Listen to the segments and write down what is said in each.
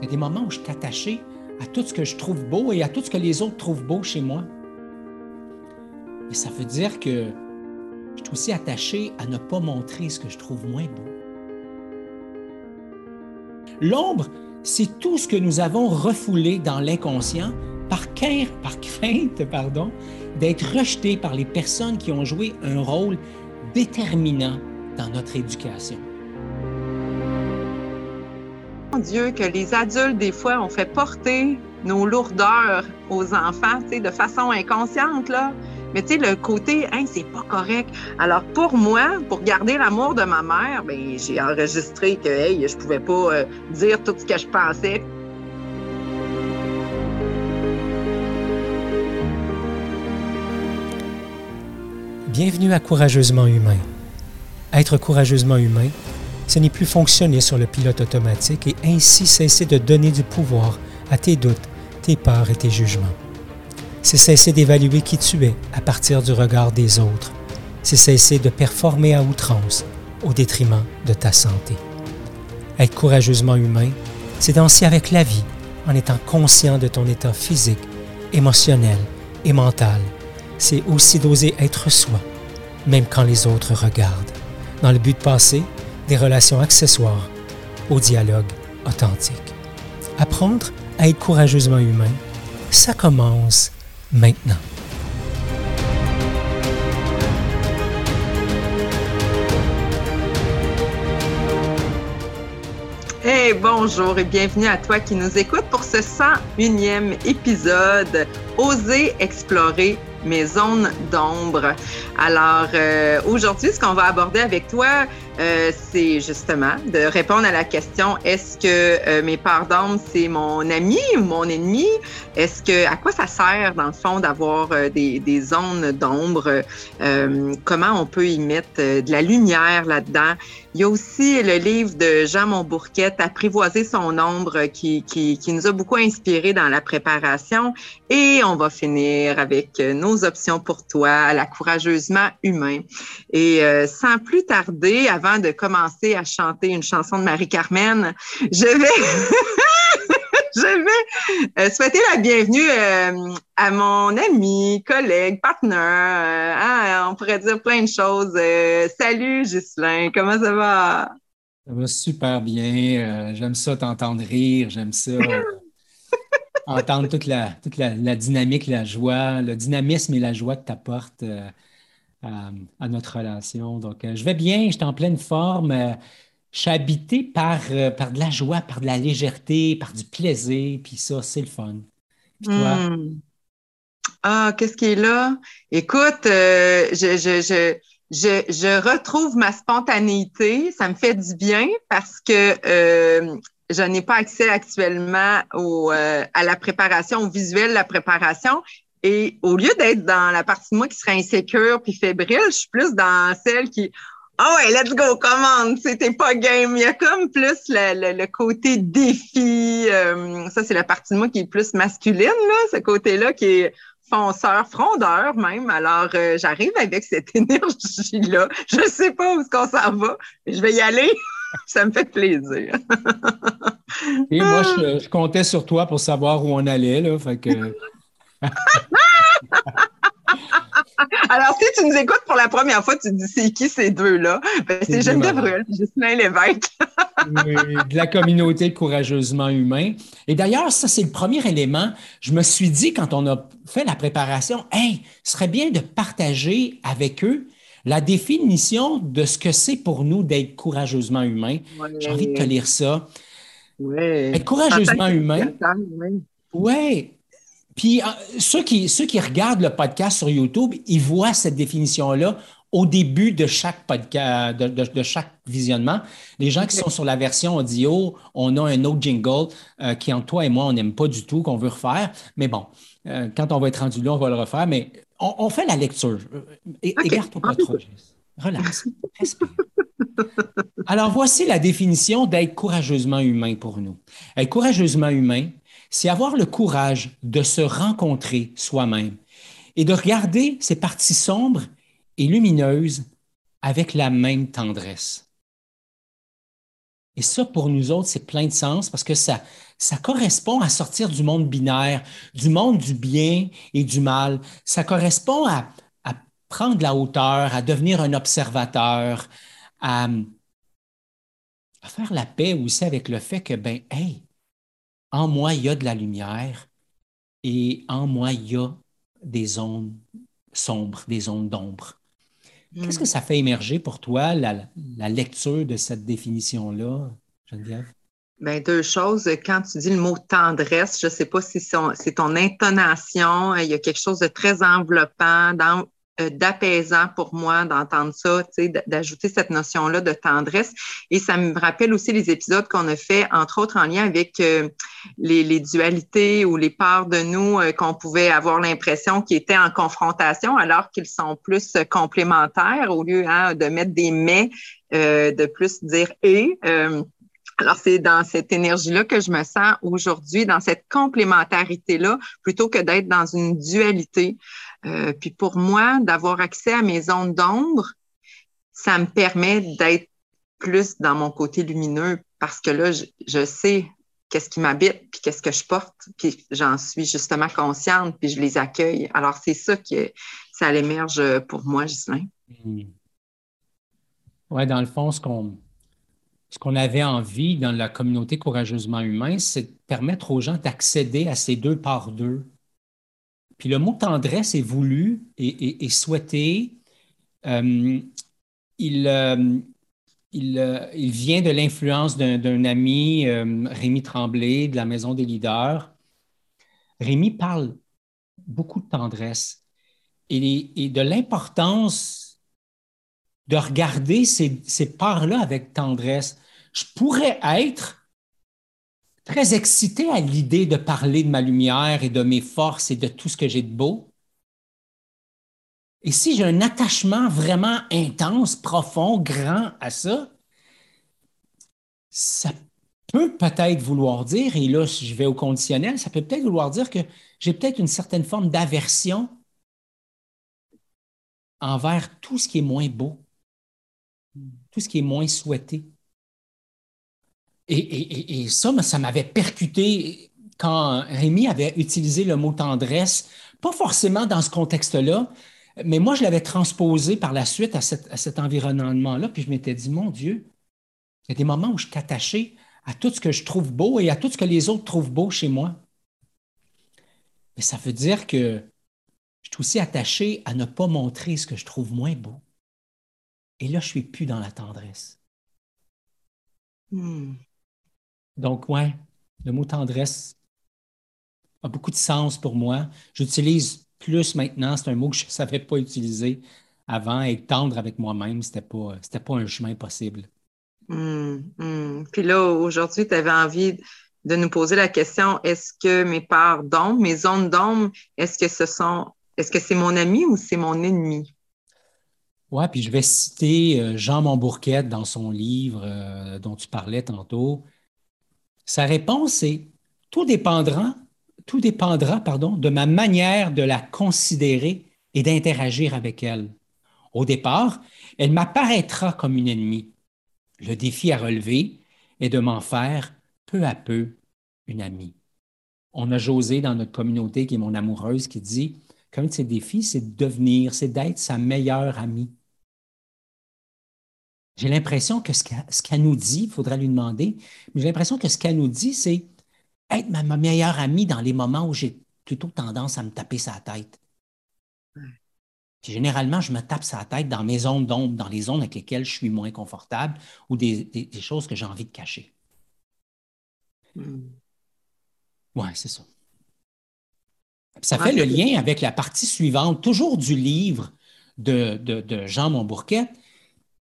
Il y a des moments où je suis attaché à tout ce que je trouve beau et à tout ce que les autres trouvent beau chez moi. Et ça veut dire que je suis aussi attaché à ne pas montrer ce que je trouve moins beau. L'ombre, c'est tout ce que nous avons refoulé dans l'inconscient par crainte, par crainte pardon, d'être rejeté par les personnes qui ont joué un rôle déterminant dans notre éducation. Dieu, que les adultes, des fois, ont fait porter nos lourdeurs aux enfants, de façon inconsciente, là. Mais tu sais, le côté, hein, c'est pas correct. Alors, pour moi, pour garder l'amour de ma mère, ben, j'ai enregistré que, hey, je pouvais pas euh, dire tout ce que je pensais. Bienvenue à Courageusement Humain. Être courageusement humain, ce n'est plus fonctionner sur le pilote automatique et ainsi cesser de donner du pouvoir à tes doutes, tes peurs et tes jugements. C'est cesser d'évaluer qui tu es à partir du regard des autres. C'est cesser de performer à outrance au détriment de ta santé. Être courageusement humain, c'est danser avec la vie en étant conscient de ton état physique, émotionnel et mental. C'est aussi d'oser être soi, même quand les autres regardent, dans le but de passer des relations accessoires au dialogue authentique. Apprendre à être courageusement humain, ça commence maintenant. Hey, bonjour et bienvenue à toi qui nous écoute pour ce 101e épisode Oser explorer mes zones d'ombre. Alors, euh, aujourd'hui, ce qu'on va aborder avec toi, euh, c'est justement de répondre à la question est-ce que euh, mes parts d'ombre, c'est mon ami ou mon ennemi? Est-ce que à quoi ça sert dans le fond d'avoir des, des, zones d'ombre? Comment on peut y mettre de la lumière là-dedans? Il y a aussi le livre de Jean Montbourquette, Apprivoiser son ombre, qui, qui, qui nous a beaucoup inspiré dans la préparation. Et on va finir avec nos options pour toi, la courageusement humain. Et euh, sans plus tarder, avant de commencer à chanter une chanson de Marie-Carmen, je vais, je vais euh, souhaiter la bienvenue euh, à mon ami, collègue, partenaire. Hein, on pourrait dire plein de choses. salut, Ghislain, comment ça va? Ça va super bien. j'aime ça t'entendre rire. J'aime ça entendre toute, la, toute la, dynamique, la joie, le dynamisme et la joie que tu apportes euh, à, notre relation. Donc, euh, je vais bien, je suis en pleine forme. Euh, je suis habité par, par de la joie, par de la légèreté, par du plaisir, puis ça, c'est le fun. Toi? Hmm. Ah, qu'est-ce qui est là? Écoute, je, je, je, je, retrouve ma spontanéité. Ça me fait du bien parce que je n'ai pas accès actuellement au, à la préparation, au visuel de la préparation. Et au lieu d'être dans la partie de moi qui serait insécure puis fébrile, je suis plus dans celle qui ah ouais, let's go, commande, c'était pas game. Il y a comme plus le, le, côté défi. Euh, ça, c'est la partie de moi qui est plus masculine, là, ce côté-là qui est fonceur, frondeur même. Alors, euh, j'arrive avec cette énergie-là. Je sais pas où est-ce qu'on s'en va, mais je vais y aller. ça me fait plaisir. Et moi, je, comptais sur toi pour savoir où on allait. Là, fait que... Alors, si tu nous écoutes pour la première fois, tu te dis c'est qui ces deux-là? Ben, c'est Geneviève Ruel et Justin Lévesque. de la communauté Courageusement Humain. Et d'ailleurs, ça, c'est le premier élément. Je me suis dit, quand on a fait la préparation, hey, ce serait bien de partager avec eux la définition de ce que c'est pour nous d'être courageusement humain. J'ai envie de te lire ça. Être courageusement humain. Oui. Puis euh, ceux, qui, ceux qui regardent le podcast sur YouTube, ils voient cette définition-là au début de chaque podcast, de, chaque visionnement. Les gens qui sont sur la version audio, on a un autre jingle euh, qui, entre toi et moi, on n'aime pas du tout, qu'on veut refaire. Mais bon, euh, quand on va être rendu là, on va le refaire. Mais on, fait la lecture. Écarte-toi pas trop, Relax. Respire. Alors, voici la définition d'être courageusement humain pour nous. Être courageusement humain, c'est avoir le courage de se rencontrer soi-même et de regarder ses parties sombres et lumineuses avec la même tendresse. Et ça, pour nous autres, c'est plein de sens parce que ça, ça correspond à sortir du monde binaire, du monde du bien et du mal. Ça correspond à, prendre la hauteur, à devenir un observateur, à, faire la paix aussi avec le fait que, ben, hey, en moi, il y a de la lumière et en moi, il y a des zones sombres, des zones d'ombre. Qu'est-ce que hmm. ça fait émerger pour toi, la, la lecture de cette définition-là, Geneviève? Bien, deux choses. Quand tu dis le mot tendresse, je ne sais pas si c'est ton intonation. Il y a quelque chose de très enveloppant, euh, d'apaisant pour moi d'entendre ça, d'ajouter cette notion-là de tendresse. Et ça me rappelle aussi les épisodes qu'on a fait, entre autres en lien avec euh, les, dualités ou les parts de nous euh, qu'on pouvait avoir l'impression qu'ils étaient en confrontation alors qu'ils sont plus complémentaires au lieu hein, de mettre des mais, de plus dire et. Alors, c'est dans cette énergie-là que je me sens aujourd'hui, dans cette complémentarité-là, plutôt que d'être dans une dualité. Euh, puis pour moi, d'avoir accès à mes zones d'ombre, ça me permet d'être plus dans mon côté lumineux parce que là, je, sais qu'est-ce qui m'habite, puis qu'est-ce que je porte, puis j'en suis justement consciente, puis je les accueille. Alors, c'est ça que ça l'émerge pour moi, Gislain. Mmh. Oui, dans le fond, ce qu'on ce qu'on avait envie dans la communauté courageusement humain, c'est de permettre aux gens d'accéder à ces deux parts d'eux. Puis le mot tendresse est voulu et, souhaité. Euh, il, euh, euh, il, vient de l'influence d'un ami, Rémi Tremblay, de la Maison des leaders. Rémi parle beaucoup de tendresse et, et de l'importance de regarder ces, ces parts-là avec tendresse. Je pourrais être très excité à l'idée de parler de ma lumière et de mes forces et de tout ce que j'ai de beau. Et si j'ai un attachement vraiment intense, profond, grand à ça, ça peut peut-être vouloir dire, et là, je vais au conditionnel, ça peut peut-être vouloir dire que j'ai peut-être une certaine forme d'aversion envers tout ce qui est moins beau tout ce qui est moins souhaité. Et, ça, ça m'avait percuté quand Rémi avait utilisé le mot tendresse, pas forcément dans ce contexte-là, mais moi, je l'avais transposé par la suite à, cet environnement-là, puis je m'étais dit, mon Dieu, il y a des moments où je suis à tout ce que je trouve beau et à tout ce que les autres trouvent beau chez moi. Mais ça veut dire que je suis aussi attaché à ne pas montrer ce que je trouve moins beau. Et là, je suis plus dans la tendresse. Hmm. Donc, ouais, le mot tendresse a beaucoup de sens pour moi. J'utilise plus maintenant, c'est un mot que je ne savais pas utiliser avant. Être tendre avec moi-même, ce n'était pas, pas un chemin possible. Hmm, hmm. Puis là, aujourd'hui, tu avais envie de nous poser la question est-ce que mes parts d'ombre, mes zones d'ombre, est-ce que ce sont, est-ce que c'est mon ami ou c'est mon ennemi? Oui, puis je vais citer euh, Jean Montbourquette dans son livre euh, dont tu parlais tantôt. Sa réponse est tout dépendra, tout dépendra de ma manière de la considérer et d'interagir avec elle. Au départ, elle m'apparaîtra comme une ennemie. Le défi à relever est de m'en faire peu à peu une amie. On a José dans notre communauté, qui est mon amoureuse, qui dit qu'un de ses défis, c'est de devenir, c'est d'être sa meilleure amie. J'ai l'impression que ce qu'elle nous dit, il faudra lui demander, mais j'ai l'impression que ce qu'elle nous dit, c'est être ma, meilleure amie dans les moments où j'ai plutôt tendance à me taper sa tête. généralement, je me tape sa tête dans mes zones d'ombre, dans les zones avec lesquelles je suis moins confortable ou des, choses que j'ai envie de cacher. Hmm. Oui, c'est ça. Ça fait le lien avec la partie suivante, toujours du livre de, de, de Jean Montbourquet,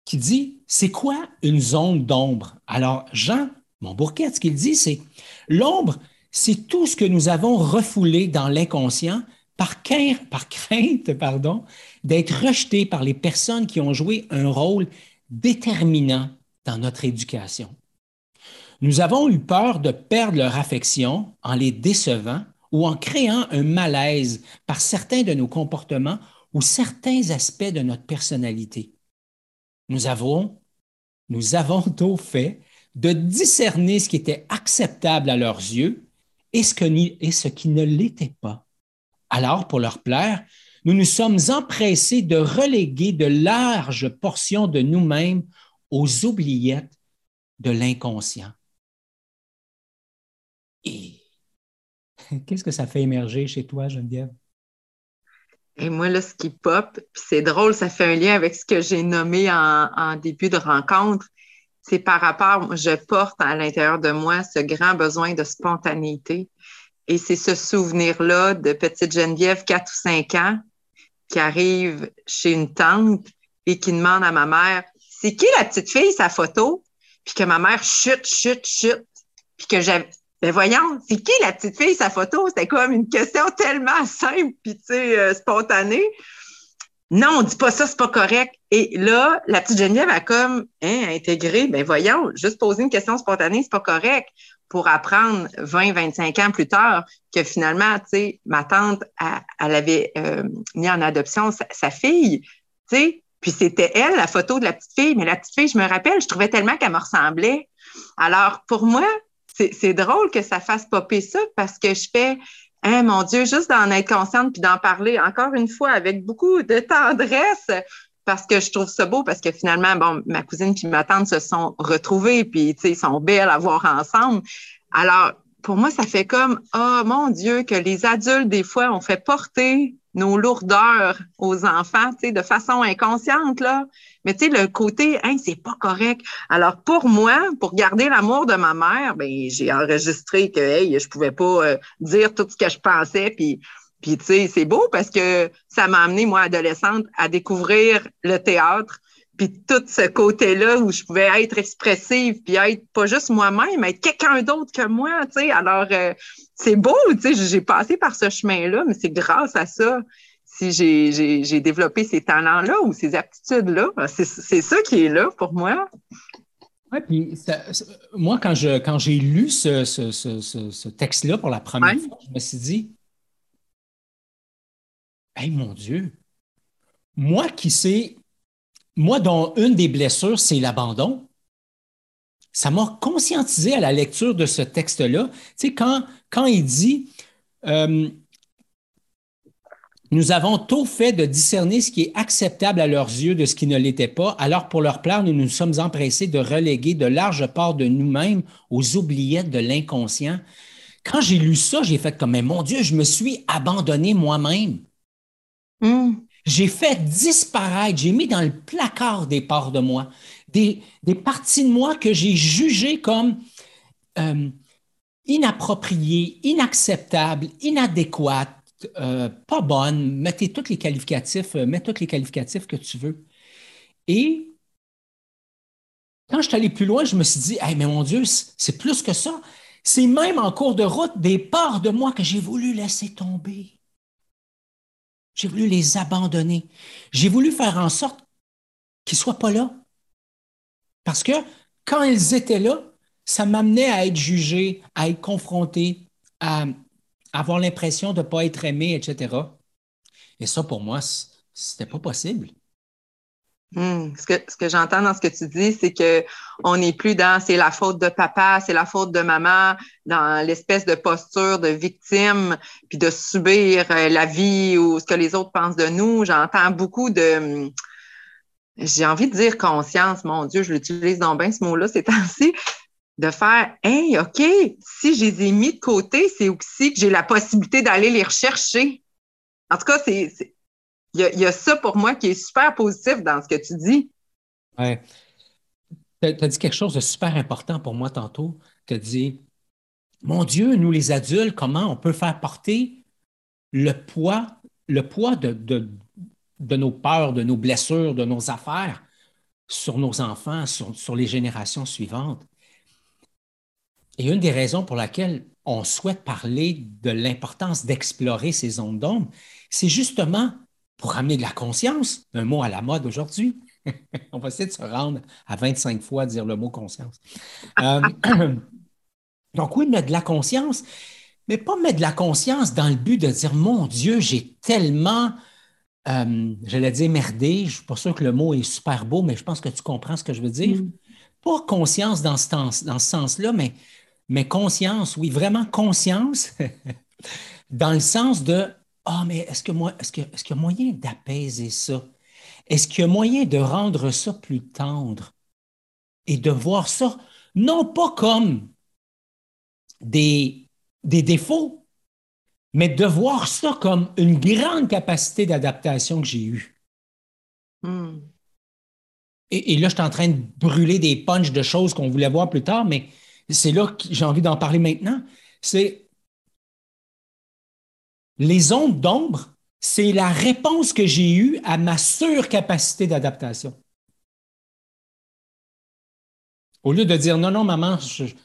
qui dit c'est quoi une zone d'ombre? Alors, Jean Montbourquet, ce qu'il dit, c'est l'ombre, c'est tout ce que nous avons refoulé dans l'inconscient par, crainte pardon, d'être rejeté par les personnes qui ont joué un rôle déterminant dans notre éducation. Nous avons eu peur de perdre leur affection en les décevant ou en créant un malaise par certains de nos comportements ou certains aspects de notre personnalité. Nous avons, nous avons fait de discerner ce qui était acceptable à leurs yeux et ce, et ce qui ne l'était pas. Alors, pour leur plaire, nous nous sommes empressés de reléguer de larges portions de nous-mêmes aux oubliettes de l'inconscient. Et qu'est-ce que ça fait émerger chez toi, Geneviève? Et moi, là, ce qui pop, c'est drôle, ça fait un lien avec ce que j'ai nommé en, début de rencontre. C'est par rapport, je porte à l'intérieur de moi ce grand besoin de spontanéité. Et c'est ce souvenir-là de petite Geneviève, 4 ou 5 ans, qui arrive chez une tante et qui demande à ma mère C'est qui la petite fille, sa photo? Puis que ma mère chute, chute, chute. Puis que j'avais. Ben voyons, c'est qui la petite fille, sa photo? C'était comme une question tellement simple, puis tu sais, euh, spontanée. Non, on dit pas ça, c'est pas correct. Et là, la petite Geneviève a comme hein, intégré, ben voyons, juste poser une question spontanée, c'est pas correct pour apprendre 20, 25 ans plus tard que finalement, tu sais, ma tante, elle, avait euh, mis en adoption sa, fille, tu sais, puis c'était elle, la photo de la petite fille. Mais la petite fille, je me rappelle, je trouvais tellement qu'elle me ressemblait. Alors, pour moi, c'est drôle que ça fasse popper ça parce que je fais, hein, mon Dieu, juste d'en être consciente puis d'en parler encore une fois avec beaucoup de tendresse parce que je trouve ça beau, parce que finalement, bon, ma cousine et ma tante se sont retrouvées, puis, tu sais, ils sont belles à voir ensemble. Alors, pour moi, ça fait comme, oh mon Dieu, que les adultes, des fois, ont fait porter nos lourdeurs aux enfants, tu sais, de façon inconsciente, là. Mais tu sais, le côté, hein, c'est pas correct. Alors, pour moi, pour garder l'amour de ma mère, ben, j'ai enregistré que, hey, je pouvais pas euh, dire tout ce que je pensais, puis puis, tu sais, c'est beau parce que ça m'a amené, moi, adolescente, à découvrir le théâtre, puis tout ce côté-là où je pouvais être expressive, puis être pas juste moi-même, être quelqu'un d'autre que moi, tu sais. Alors, euh, c'est beau, tu sais, j'ai passé par ce chemin-là, mais c'est grâce à ça si j'ai développé ces talents-là ou ces aptitudes-là? C'est ça qui est là pour moi. Oui, puis moi, quand j'ai quand lu ce, ce, ce, ce texte-là pour la première fois, je me suis dit, Hey mon Dieu, moi qui sais, moi dont une des blessures, c'est l'abandon, ça m'a conscientisé à la lecture de ce texte-là. Tu sais, quand, quand il dit euh, Nous avons tôt fait de discerner ce qui est acceptable à leurs yeux de ce qui ne l'était pas, alors pour leur plaire, nous nous sommes empressés de reléguer de larges parts de nous-mêmes aux oubliettes de l'inconscient. Quand j'ai lu ça, j'ai fait comme, mais mon Dieu, je me suis abandonné moi-même. Hmm. J'ai fait disparaître, j'ai mis dans le placard des parts de moi, des, parties de moi que j'ai jugées comme euh, inappropriées, inacceptables, inadéquates, euh, pas bonnes. Mettez tous les qualificatifs, euh, mets tous les qualificatifs que tu veux. Et quand je suis allé plus loin, je me suis dit, mais mon Dieu, c'est plus que ça. C'est même en cours de route des parts de moi que j'ai voulu laisser tomber. J'ai voulu les abandonner. J'ai voulu faire en sorte qu'ils ne soient pas là. Parce que quand ils étaient là, ça m'amenait à être jugé, à être confronté, à avoir l'impression de ne pas être aimé, etc. Et ça, pour moi, ce n'était pas possible. Hmm. Ce que, ce que j'entends dans ce que tu dis, c'est que on n'est plus dans c'est la faute de papa, c'est la faute de maman, dans l'espèce de posture de victime, puis de subir euh, la vie ou ce que les autres pensent de nous. J'entends beaucoup de j'ai envie de dire conscience, mon Dieu, je l'utilise dans bien ce mot-là ces temps-ci, de faire Hey, OK, si je les ai mis de côté, c'est aussi que j'ai la possibilité d'aller les rechercher. En tout cas, c'est il y, a, ça pour moi qui est super positif dans ce que tu dis. Oui. Tu as, dit quelque chose de super important pour moi tantôt. Tu as dit, mon Dieu, nous les adultes, comment on peut faire porter le poids, le poids de, de, nos peurs, de nos blessures, de nos affaires sur nos enfants, sur, sur les générations suivantes? Et une des raisons pour laquelle on souhaite parler de l'importance d'explorer ces zones d'ombre, c'est justement pour amener de la conscience, un mot à la mode aujourd'hui. On va essayer de se rendre à 25 fois dire le mot conscience. Euh, donc oui, mettre de la conscience, mais pas mettre de la conscience dans le but de dire, mon Dieu, j'ai tellement, euh, j'allais dire merdé, je ne suis pas sûr que le mot est super beau, mais je pense que tu comprends ce que je veux dire. Mm. pas conscience dans ce, dans ce sens-là, mais, mais conscience, oui, vraiment conscience, dans le sens de Ah, mais est-ce que moi, est-ce que, est-ce qu'il y a moyen d'apaiser ça? Est-ce qu'il y a moyen de rendre ça plus tendre et de voir ça non pas comme des, des défauts, mais de voir ça comme une grande capacité d'adaptation que j'ai eue. Hmm. Et, là, je suis en train de brûler des punches de choses qu'on voulait voir plus tard, mais c'est là que j'ai envie d'en parler maintenant. C'est les ondes d'ombre, c'est la réponse que j'ai eue à ma surcapacité d'adaptation. Au lieu de dire non, non, maman,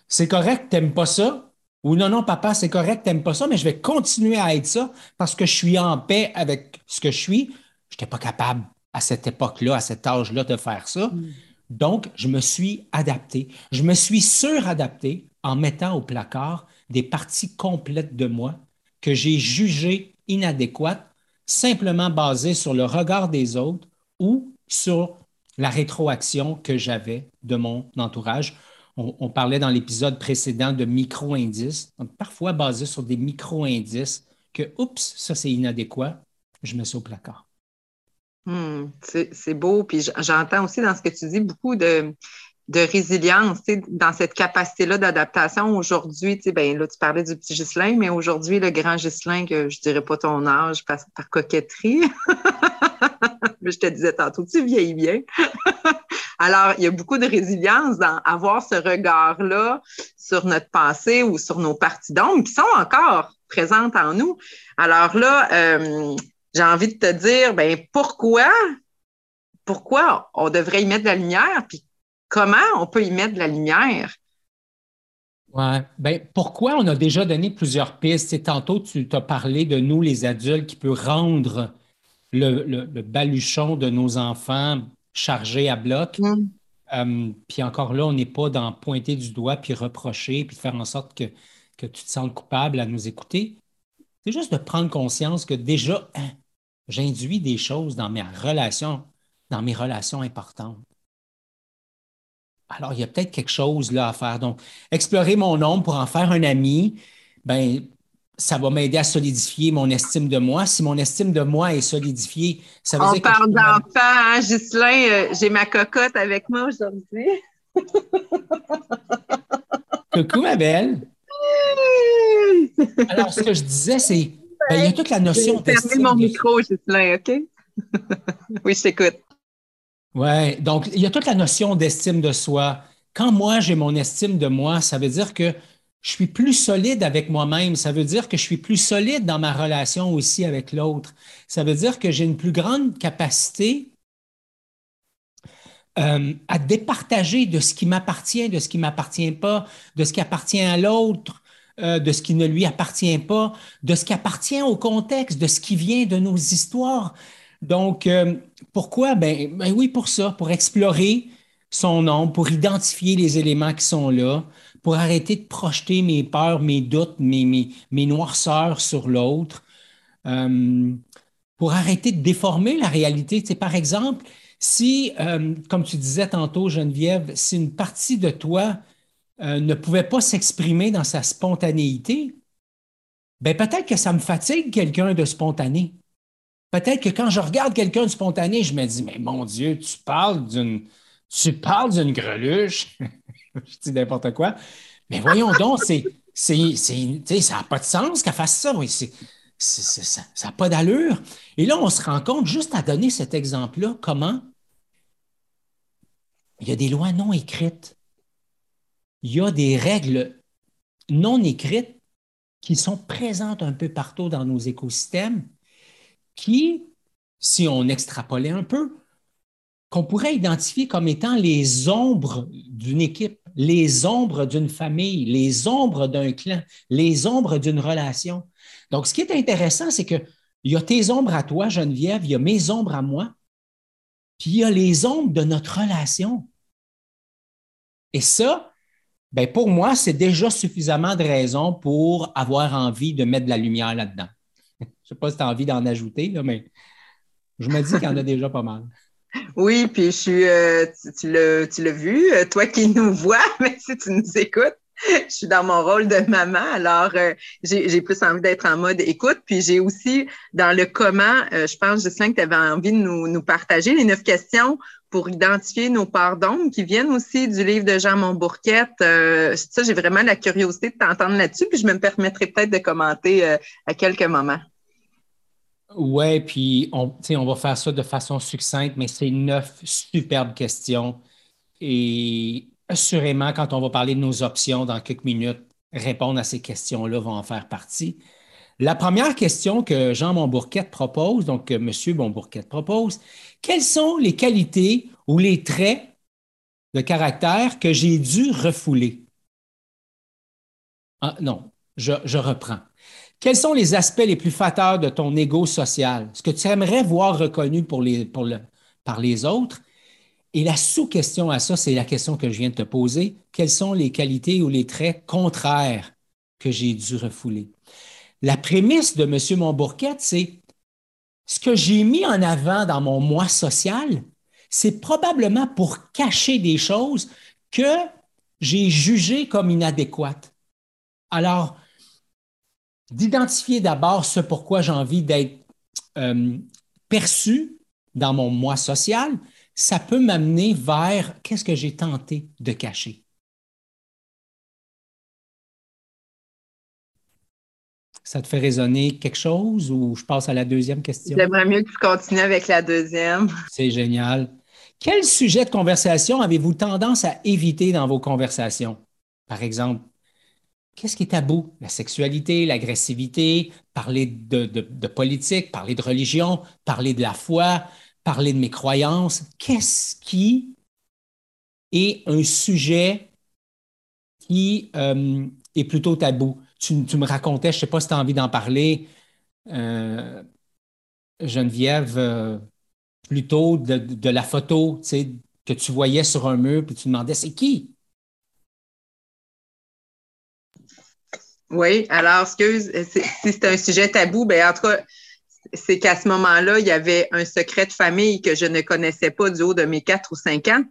c'est correct, t'aimes pas ça, ou non, non, papa, c'est correct, t'aimes pas ça, mais je vais continuer à être ça parce que je suis en paix avec ce que je suis. Je n'étais pas capable à cette époque-là, à cet âge-là, de faire ça. Mm. Donc, je me suis adapté. Je me suis suradapté en mettant au placard des parties complètes de moi que j'ai jugées inadéquates, simplement basées sur le regard des autres ou sur la rétroaction que j'avais de mon entourage on, parlait dans l'épisode précédent de micro-indices, donc parfois basé sur des micro-indices que, oups, ça c'est inadéquat, je mets ça au placard. Hmm, c'est beau. Puis j'entends aussi dans ce que tu dis beaucoup de, résilience, dans cette capacité-là d'adaptation. Aujourd'hui, ben, là, tu parlais du petit Gislain, mais aujourd'hui, le grand Gislain, que je dirais pas ton âge par, par coquetterie, mais je te disais tantôt, tu vieillis bien. Alors, il y a beaucoup de résilience dans avoir ce regard-là sur notre passé ou sur nos parties d'ombre qui sont encore présentes en nous. Alors là, euh, j'ai envie de te dire, ben pourquoi, pourquoi on devrait y mettre de la lumière, puis comment on peut y mettre de la lumière? Oui, ben, pourquoi on a déjà donné plusieurs pistes? tantôt, tu t'as parlé de nous, les adultes, qui peut rendre le, baluchon de nos enfants chargé à bloc. Mm. Euh, puis encore là, on n'est pas dans pointer du doigt, puis reprocher, puis faire en sorte que, que tu te sentes coupable à nous écouter. C'est juste de prendre conscience que déjà, hein, j'induis des choses dans mes relations, dans mes relations importantes. Alors, il y a peut-être quelque chose là à faire. Donc, explorer mon ombre pour en faire un ami, ben, ça va m'aider à solidifier mon estime de moi. Si mon estime de moi est solidifiée, ça veut On dire que. On parle d'enfant, hein, Ghislain? Euh, j'ai ma cocotte avec moi aujourd'hui. Coucou, ma belle. Alors, ce que je disais, c'est. Ben, il y a toute la notion. Fermez mon micro, Ghislain, OK? oui, je t'écoute. Oui, donc il y a toute la notion d'estime de soi. Quand moi, j'ai mon estime de moi, ça veut dire que je suis plus solide avec moi-même. Ça veut dire que je suis plus solide dans ma relation aussi avec l'autre. Ça veut dire que j'ai une plus grande capacité euh, à départager de ce qui m'appartient, de ce qui ne m'appartient pas, de ce qui appartient à l'autre, euh, de ce qui ne lui appartient pas, de ce qui appartient au contexte, de ce qui vient de nos histoires. Donc, euh, pourquoi? Ben, ben, oui, pour ça, pour explorer son nom, pour identifier les éléments qui sont là, pour arrêter de projeter mes peurs, mes doutes, mes, mes, noirceurs sur l'autre, euh, pour arrêter de déformer la réalité. C'est par exemple, si, comme tu disais tantôt, Geneviève, si une partie de toi euh, ne pouvait pas s'exprimer dans sa spontanéité, ben peut-être que ça me fatigue quelqu'un de spontané. Peut-être que quand je regarde quelqu'un de spontané, je me dis, mais mon Dieu, tu parles d'une, tu parles d'une greluche. je dis n'importe quoi. Mais voyons donc, c'est, c'est, ça n'a pas de sens qu'elle fasse ça. Ça n'a pas d'allure. Et là, on se rend compte, juste à donner cet exemple-là, comment il y a des lois non écrites. Il y a des règles non écrites qui sont présentes un peu partout dans nos écosystèmes, qui, si on extrapolait un peu, qu'on pourrait identifier comme étant les ombres d'une équipe, les ombres d'une famille, les ombres d'un clan, les ombres d'une relation. Donc, ce qui est intéressant, c'est qu'il y a tes ombres à toi, Geneviève, il y a mes ombres à moi, puis il y a les ombres de notre relation. Et ça, ben pour moi, c'est déjà suffisamment de raison pour avoir envie de mettre de la lumière là-dedans. Je ne sais pas si tu as envie d'en ajouter, mais je me dis qu'il y en a déjà pas mal. Oui, puis je suis, euh, tu, tu l'as vu, euh, toi qui nous vois, mais si tu nous écoutes, je suis dans mon rôle de maman, alors euh, j'ai plus envie d'être en mode écoute. Puis j'ai aussi, dans le comment, je pense, Jocelyn, que tu avais envie de nous, partager les neuf questions pour identifier nos parts d'ombre qui viennent aussi du livre de Jean Montbourquette. ça, j'ai vraiment la curiosité de t'entendre là-dessus, puis je me permettrai peut-être de commenter à quelques moments. Oui, puis on, on va faire ça de façon succincte, mais c'est neuf superbes questions. Et assurément, quand on va parler de nos options dans quelques minutes, répondre à ces questions-là vont en faire partie. La première question que Jean Montbourquette propose, donc que M. Montbourquette propose, quelles sont les qualités ou les traits de caractère que j'ai dû refouler? Ah, non, je reprends. Quels sont les aspects les plus fateurs de ton ego social? Ce que tu aimerais voir reconnu par les autres? Et la sous-question à ça, c'est la question que je viens de te poser. Quelles sont les qualités ou les traits contraires que j'ai dû refouler? La prémisse de M. Montbourquette, c'est ce que j'ai mis en avant dans mon moi social, c'est probablement pour cacher des choses que j'ai jugées comme inadéquates. Alors, d'identifier d'abord ce pourquoi j'ai envie d'être euh, perçu dans mon moi social, ça peut m'amener vers qu'est-ce que j'ai tenté de cacher. Ça te fait résonner quelque chose ou je passe à la deuxième question? J'aimerais mieux que tu continues avec la deuxième. C'est génial. Quel sujet de conversation avez-vous tendance à éviter dans vos conversations? Par exemple, Qu'est-ce qui est tabou? La sexualité, l'agressivité, parler de, politique, parler de religion, parler de la foi, parler de mes croyances. Qu'est-ce qui est un sujet qui euh, est plutôt tabou? Tu, me racontais, je ne sais pas si tu as envie d'en parler, euh, Geneviève, euh, plutôt de, de, la photo que tu voyais sur un mur, puis tu demandais c'est qui? Oui, alors, excuse, si c'est un sujet tabou, ben en tout cas, c'est qu'à ce moment-là, il y avait un secret de famille que je ne connaissais pas du haut de mes quatre ou cinq ans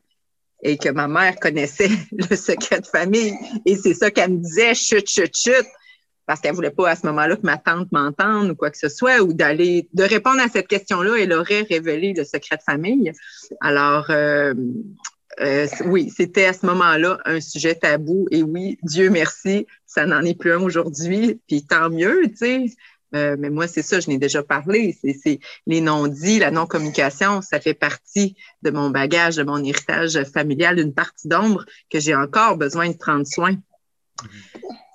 et que ma mère connaissait le secret de famille. Et c'est ça qu'elle me disait, chut, chut, chut, parce qu'elle voulait pas à ce moment-là que ma tante m'entende ou quoi que ce soit, ou d'aller, de répondre à cette question-là, elle aurait révélé le secret de famille. Alors, euh, euh, oui, c'était à ce moment-là un sujet tabou. Et oui, Dieu merci, ça n'en est plus un aujourd'hui. Puis tant mieux, tu sais. Euh, mais moi, c'est ça, je n'ai déjà parlé. C'est les non-dits, la non-communication, ça fait partie de mon bagage, de mon héritage familial, une partie d'ombre que j'ai encore besoin de prendre soin.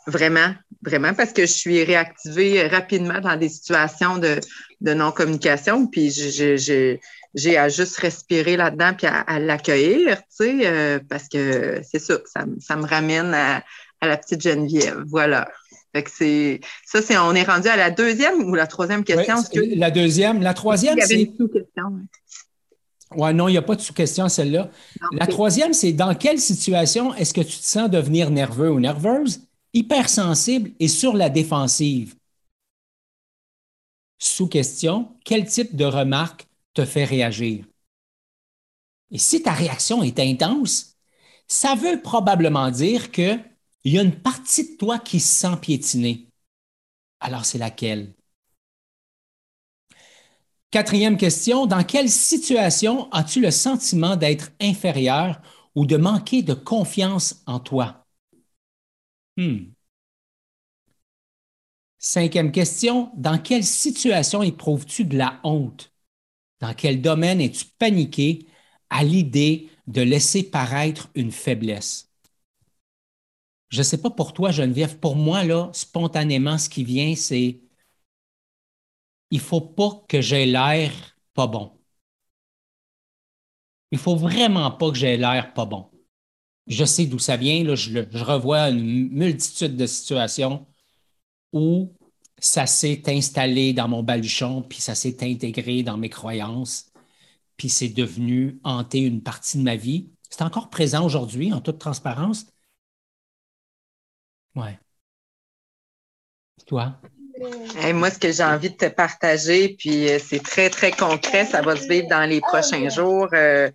Vraiment, vraiment, parce que je suis réactivée rapidement dans des situations de, non-communication. Puis j'ai à juste respirer là-dedans puis à, l'accueillir, tu sais, euh, parce que c'est ça, ça, me ramène à, la petite Geneviève. Voilà. Fait que c'est ça, c'est on est rendu à la deuxième ou la troisième question? La deuxième. La troisième, c'est. Sous-question. Ouais. non, il n'y a pas de sous-question, celle-là. La troisième, c'est dans quelle situation est-ce que tu te sens devenir nerveux ou nerveuse, hypersensible et sur la défensive? Sous-question, quel type de remarques te fait réagir? Et si ta réaction est intense, ça veut probablement dire qu'il y a une partie de toi qui se sent piétinée. Alors c'est laquelle? Quatrième question, dans quelle situation as-tu le sentiment d'être inférieur ou de manquer de confiance en toi? Hmm. Cinquième question, dans quelle situation éprouves-tu de la honte? Dans quel domaine es-tu paniqué à l'idée de laisser paraître une faiblesse? Je ne sais pas pour toi, Geneviève, pour moi, là, spontanément, ce qui vient, c'est il ne faut pas que j'ai l'air pas bon. Il ne faut vraiment pas que j'ai l'air pas bon. Je sais d'où ça vient, je revois une multitude de situations où ça s'est installé dans mon baluchon, puis ça s'est intégré dans mes croyances, puis c'est devenu hanter une partie de ma vie. C'est encore présent aujourd'hui, en toute transparence. Ouais. Toi? moi, ce que j'ai envie de te partager, puis euh, c'est très, très concret, ça va se vivre dans les prochains jours. Euh,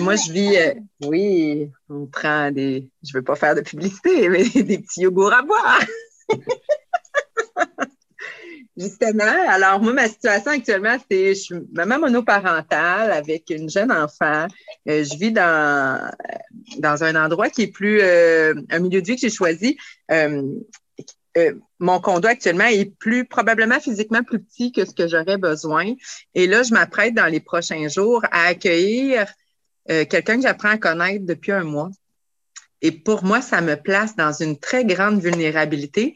moi, je vis, euh, oui, on prend des, je ne veux pas faire de publicité, mais des petits yogourts à boire. Justement, alors moi, ma situation actuellement, c'est je suis maman monoparentale avec une jeune enfant. je vis dans, dans un endroit qui est plus un milieu de vie que j'ai choisi euh, mon condo actuellement est plus probablement physiquement plus petit que ce que j'aurais besoin. Et là, je m'apprête dans les prochains jours à accueillir euh, quelqu'un que j'apprends à connaître depuis un mois. Et pour moi, ça me place dans une très grande vulnérabilité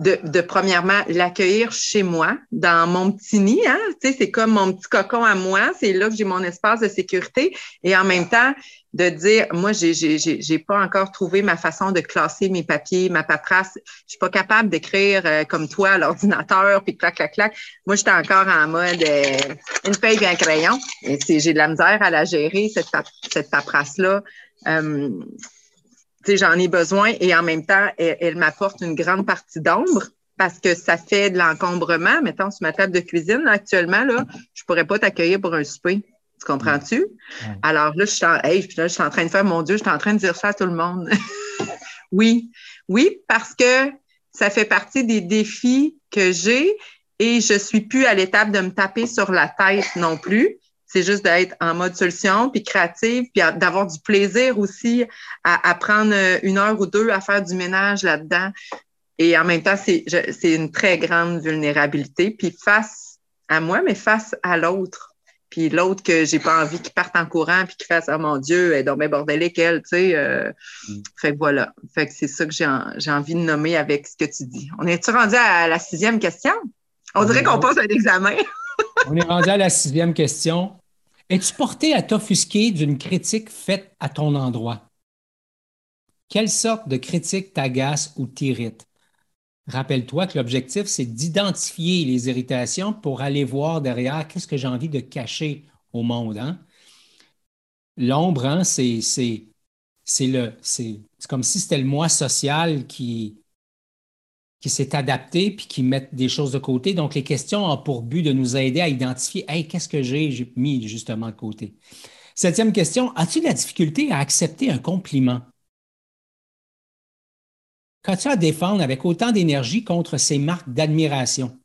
de, premièrement l'accueillir chez moi, dans mon petit nid. Hein? Tu sais, c'est comme mon petit cocon à moi. C'est là que j'ai mon espace de sécurité. Et en même temps, de dire, moi, j'ai, j'ai, j'ai pas encore trouvé ma façon de classer mes papiers, ma paperasse. Je suis pas capable d'écrire euh, comme toi à l'ordinateur, puis clac, clac, clac. Moi, j'étais encore en mode euh, une feuille et un crayon. Et j'ai de la misère à la gérer, cette, cette paperasse-là. Euh, j'en ai besoin et en même temps, elle, m'apporte une grande partie d'ombre parce que ça fait de l'encombrement. Mettons, sur ma table de cuisine, actuellement, là, je pourrais pas t'accueillir pour un souper. Tu comprends-tu? Alors là je, suis en, je suis en train de faire, mon Dieu, je suis en train de dire ça à tout le monde. oui, oui, parce que ça fait partie des défis que j'ai et je suis plus à l'étape de me taper sur la tête non plus. C'est juste d'être en mode solution, puis créative, puis d'avoir du plaisir aussi à, prendre une heure ou deux à faire du ménage là-dedans. Et en même temps, c'est une très grande vulnérabilité. Puis face à moi, mais face à l'autre. Puis l'autre que j'ai pas envie qu'il parte en courant puis qu'il fasse oh mon Dieu, elle est donc bordelique, elle, tu sais. Euh, mm. Fait que voilà. Fait que c'est ça que j'ai envie de nommer avec ce que tu dis. On est-tu rendu à la sixième question? On, dirait qu'on passe un examen. on est rendu à la sixième question. Es-tu porté à t'offusquer d'une critique faite à ton endroit? Quelle sorte de critique t'agace ou t'irrite? Rappelle-toi que l'objectif, c'est d'identifier les irritations pour aller voir derrière qu'est-ce que j'ai envie de cacher au monde. Hein? L'ombre, hein, c'est, le, c'est, comme si c'était le moi social qui, qui s'est adapté puis qui met des choses de côté. Donc, les questions ont pour but de nous aider à identifier Hey, qu'est-ce que j'ai, mis justement de côté? Septième question, as-tu de la difficulté à accepter un compliment? Qu'as-tu à défendre avec autant d'énergie contre ces marques d'admiration?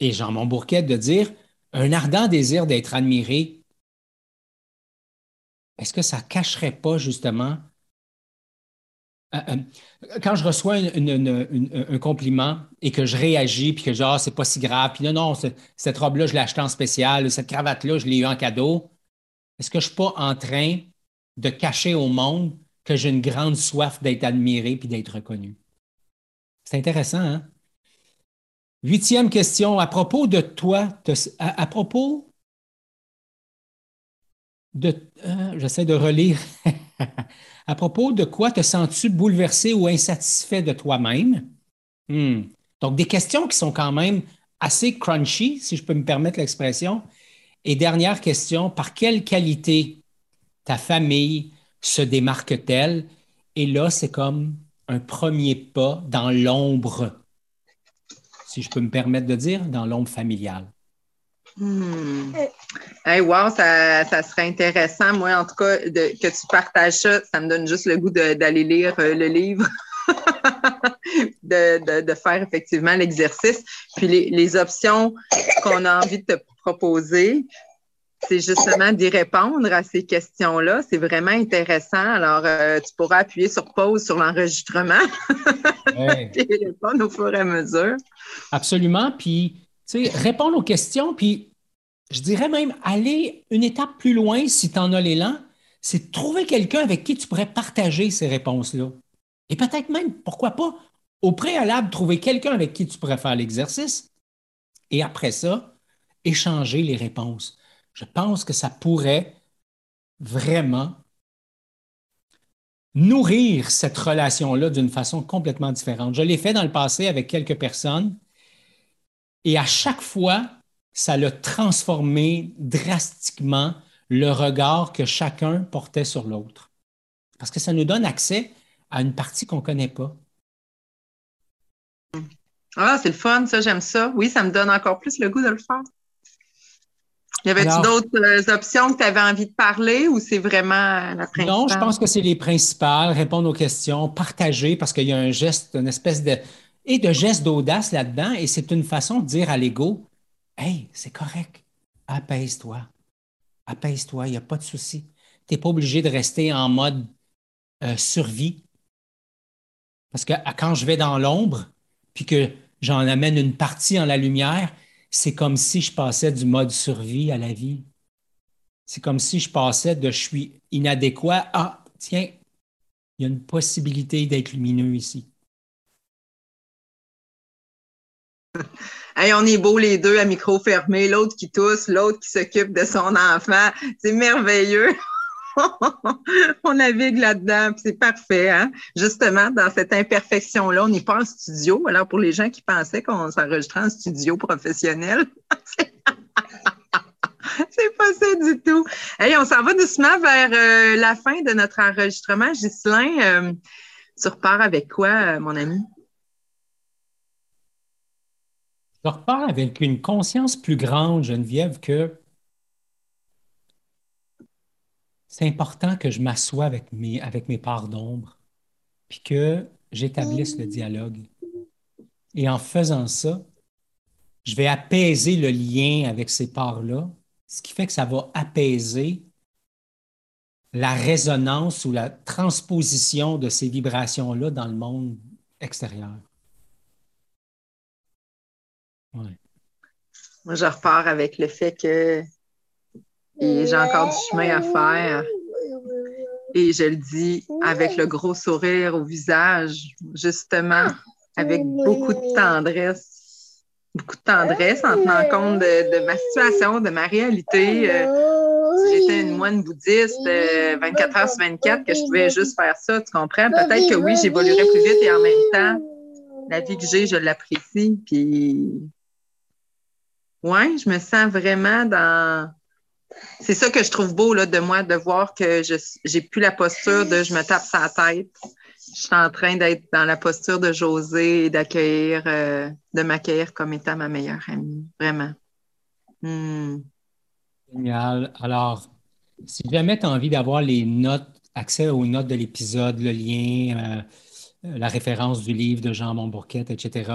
Et Jean Montbourquet de dire un ardent désir d'être admiré, est-ce que ça cacherait pas justement quand je reçois un compliment et que je réagis, puis que dis, ah, c'est pas si grave, puis non, non, cette robe-là, je l'ai achetée en spécial, cette cravate-là, je l'ai eu en cadeau, est-ce que je ne suis pas en train de cacher au monde que j'ai une grande soif d'être admiré puis d'être reconnu? C'est intéressant, hein? Huitième question, à propos de toi, à, propos Euh, j'essaie de relire. À propos de quoi te sens-tu bouleversé ou insatisfait de toi-même? Hmm. Donc, des questions qui sont quand même assez crunchy, si je peux me permettre l'expression. Et dernière question, par quelle qualité ta famille se démarque-t-elle? Et là, c'est comme un premier pas dans l'ombre, si je peux me permettre de dire, dans l'ombre familiale. Hmm. Hey, wow, ça, serait intéressant. Moi, en tout cas, que tu partages ça, ça me donne juste le goût d'aller lire euh, le livre, de, faire effectivement l'exercice. Puis les, options qu'on a envie de te proposer, c'est justement d'y répondre à ces questions-là. C'est vraiment intéressant. Alors, euh, tu pourras appuyer sur pause sur l'enregistrement et répondre au fur et à mesure. Absolument. Puis, tu sais, répondre aux questions, puis je dirais même aller une étape plus loin si tu en as l'élan, c'est trouver quelqu'un avec qui tu pourrais partager ces réponses-là. Et peut-être même, pourquoi pas, au préalable, trouver quelqu'un avec qui tu pourrais faire l'exercice et après ça, échanger les réponses. Je pense que ça pourrait vraiment nourrir cette relation-là d'une façon complètement différente. Je l'ai fait dans le passé avec quelques personnes et à chaque fois, ça l'a transformé drastiquement le regard que chacun portait sur l'autre. Parce que ça nous donne accès à une partie qu'on ne connaît pas. Ah, c'est le fun, ça, j'aime ça. Oui, ça me donne encore plus le goût de le faire. Y avait-tu d'autres euh, options que tu avais envie de parler ou c'est vraiment la principale? Non, je pense que c'est les principales. Répondre aux questions, partager parce qu'il y a un geste, une espèce de. Et de geste d'audace là-dedans. Et c'est une façon de dire à l'ego Hey, c'est correct. Apaise-toi. Apaise-toi, il n'y a pas de souci. Tu n'es pas obligé de rester en mode euh, survie. Parce que quand je vais dans l'ombre, puis que j'en amène une partie en la lumière, c'est comme si je passais du mode survie à la vie. C'est comme si je passais de je suis inadéquat à tiens, il y a une possibilité d'être lumineux ici. On est beaux les deux à micro fermé, l'autre qui tousse, l'autre qui s'occupe de son enfant. C'est merveilleux. on navigue là-dedans, c'est parfait. Hein? Justement, dans cette imperfection-là, on n'est pas en studio. Alors, pour les gens qui pensaient qu'on s'enregistrait en studio professionnel, c'est pas ça du tout. Hey, on s'en va doucement vers euh, la fin de notre enregistrement. Ghislain, euh, tu repars avec quoi, euh, mon ami? Je repars avec une conscience plus grande, Geneviève, que c'est important que je m'assoie avec mes, avec mes parts d'ombre, puis que j'établisse le dialogue. Et en faisant ça, je vais apaiser le lien avec ces parts-là, ce qui fait que ça va apaiser la résonance ou la transposition de ces vibrations-là dans le monde extérieur. Moi, je repars avec le fait que j'ai encore du chemin à faire. Et je le dis avec le gros sourire au visage, justement, avec beaucoup de tendresse. Beaucoup de tendresse en tenant compte de, ma situation, de ma réalité. Euh, j'étais une moine bouddhiste 24 euh, heures sur 24, que je pouvais juste faire ça, tu comprends? Peut-être que oui, j'évoluerai plus vite et en même temps, la vie que j'ai, je l'apprécie. Puis, ouais, je me sens vraiment dans c'est ça que je trouve beau là, de moi, de voir que je n'ai plus la posture de je me tape sa tête. Je suis en train d'être dans la posture de José et d'accueillir, euh, de m'accueillir comme étant ma meilleure amie. Vraiment. Hmm. Génial. Alors, si jamais tu as envie d'avoir les notes, accès aux notes de l'épisode, le lien, euh, la référence du livre de Jean Montbourquette, etc.,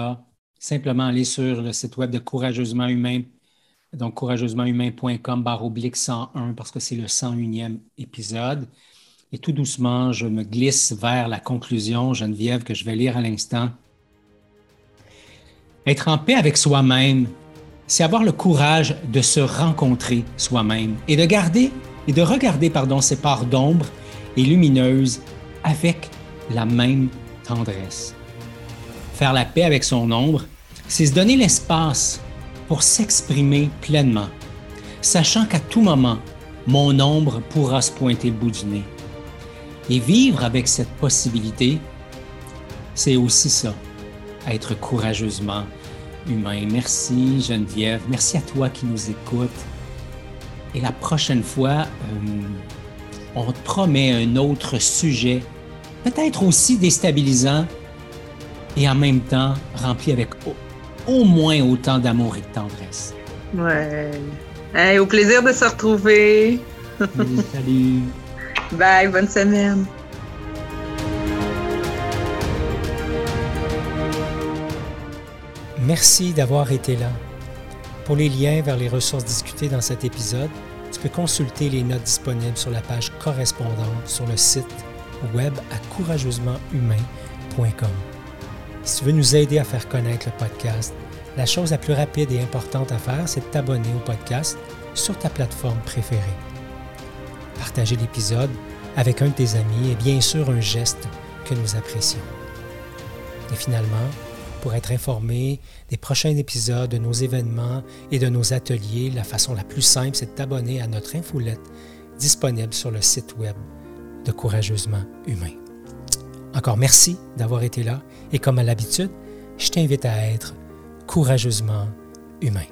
simplement aller sur le site web de Courageusement Humain donc, courageusementhumain.com barre oblique 101 parce que c'est le 101e épisode. Et tout doucement, je me glisse vers la conclusion, Geneviève, que je vais lire à l'instant. Être en paix avec soi-même, c'est avoir le courage de se rencontrer soi-même et de garder et de regarder pardon, ses parts d'ombre et lumineuses avec la même tendresse. Faire la paix avec son ombre, c'est se donner l'espace pour s'exprimer pleinement, sachant qu'à tout moment, mon ombre pourra se pointer le bout du nez. Et vivre avec cette possibilité, c'est aussi ça, être courageusement humain. Merci Geneviève, merci à toi qui nous écoutes. Et la prochaine fois, euh, on te promet un autre sujet, peut-être aussi déstabilisant et en même temps rempli avec au moins autant d'amour et de tendresse. Ouais. au plaisir de se retrouver. salut. Bye, bonne semaine. Merci d'avoir été là. Pour les liens vers les ressources discutées dans cet épisode, tu peux consulter les notes disponibles sur la page correspondante sur le site web à courageusementhumain.com. Si tu veux nous aider à faire connaître le podcast, la chose la plus rapide et importante à faire, c'est de t'abonner au podcast sur ta plateforme préférée. Partager l'épisode avec un de tes amis est bien sûr un geste que nous apprécions. Et finalement, pour être informé des prochains épisodes, de nos événements et de nos ateliers, la façon la plus simple, c'est de t'abonner à notre infolette disponible sur le site web de Courageusement Humain. Encore merci d'avoir été là et comme à l'habitude, je t'invite à être courageusement humain.